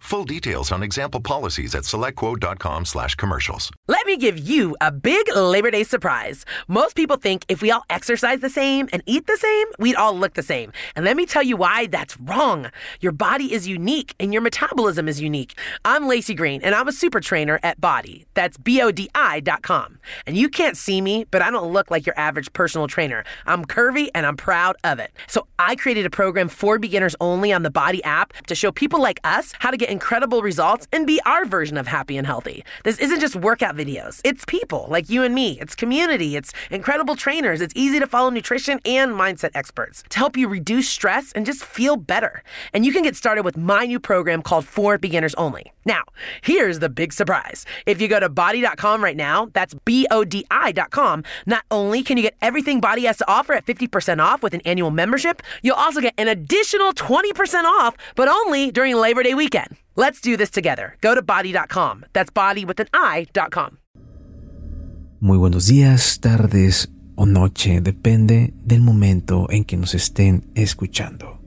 Full details on example policies at selectquote.com slash commercials. Let me give you a big Labor Day surprise. Most people think if we all exercise the same and eat the same, we'd all look the same. And let me tell you why that's wrong. Your body is unique and your metabolism is unique. I'm Lacey Green and I'm a super trainer at Body. That's B-O-D-I dot com. And you can't see me, but I don't look like your average personal trainer. I'm curvy and I'm proud of it. So I created a program for beginners only on the Body app to show people like us how to get incredible results and be our version of happy and healthy. This isn't just workout videos, it's people like you and me, it's community, it's incredible trainers, it's easy to follow nutrition and mindset experts to help you reduce stress and just feel better. And you can get started with my new program called For Beginners Only. Now, here's the big surprise. If you go to body.com right now, that's B O D I.com, not only can you get everything Body has to offer at 50% off with an annual membership, you'll also get an additional 20% off, but only during Labor Day weekend. Let's do this together. Go to body.com. That's body with an I.com. Muy buenos días, tardes o noche, depende del momento en que nos estén escuchando.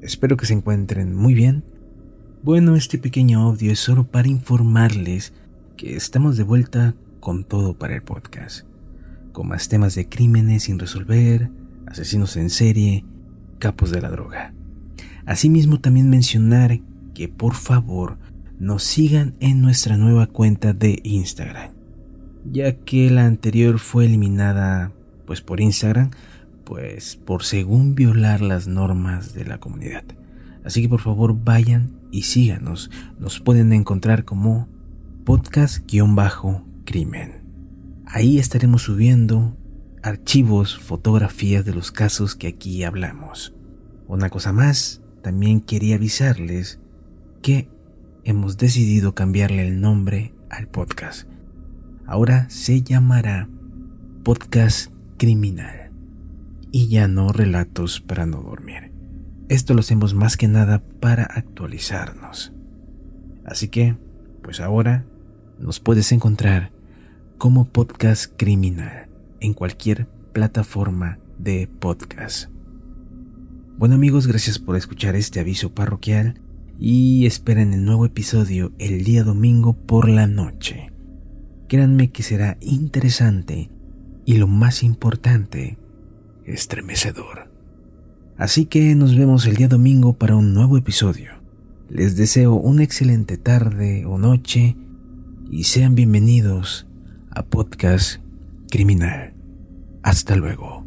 Espero que se encuentren muy bien. Bueno, este pequeño audio es solo para informarles que estamos de vuelta con todo para el podcast, con más temas de crímenes sin resolver, asesinos en serie, capos de la droga. Asimismo también mencionar que por favor nos sigan en nuestra nueva cuenta de Instagram, ya que la anterior fue eliminada pues por Instagram, pues por según violar las normas de la comunidad. Así que por favor vayan y síganos. Nos pueden encontrar como podcast-crimen. Ahí estaremos subiendo archivos, fotografías de los casos que aquí hablamos. Una cosa más, también quería avisarles que hemos decidido cambiarle el nombre al podcast. Ahora se llamará Podcast Criminal y ya no Relatos para no dormir. Esto lo hacemos más que nada para actualizarnos. Así que, pues ahora nos puedes encontrar como Podcast Criminal en cualquier plataforma de podcast. Bueno amigos, gracias por escuchar este aviso parroquial y esperen el nuevo episodio el día domingo por la noche. Créanme que será interesante y lo más importante, estremecedor. Así que nos vemos el día domingo para un nuevo episodio. Les deseo una excelente tarde o noche y sean bienvenidos a Podcast Criminal. Hasta luego.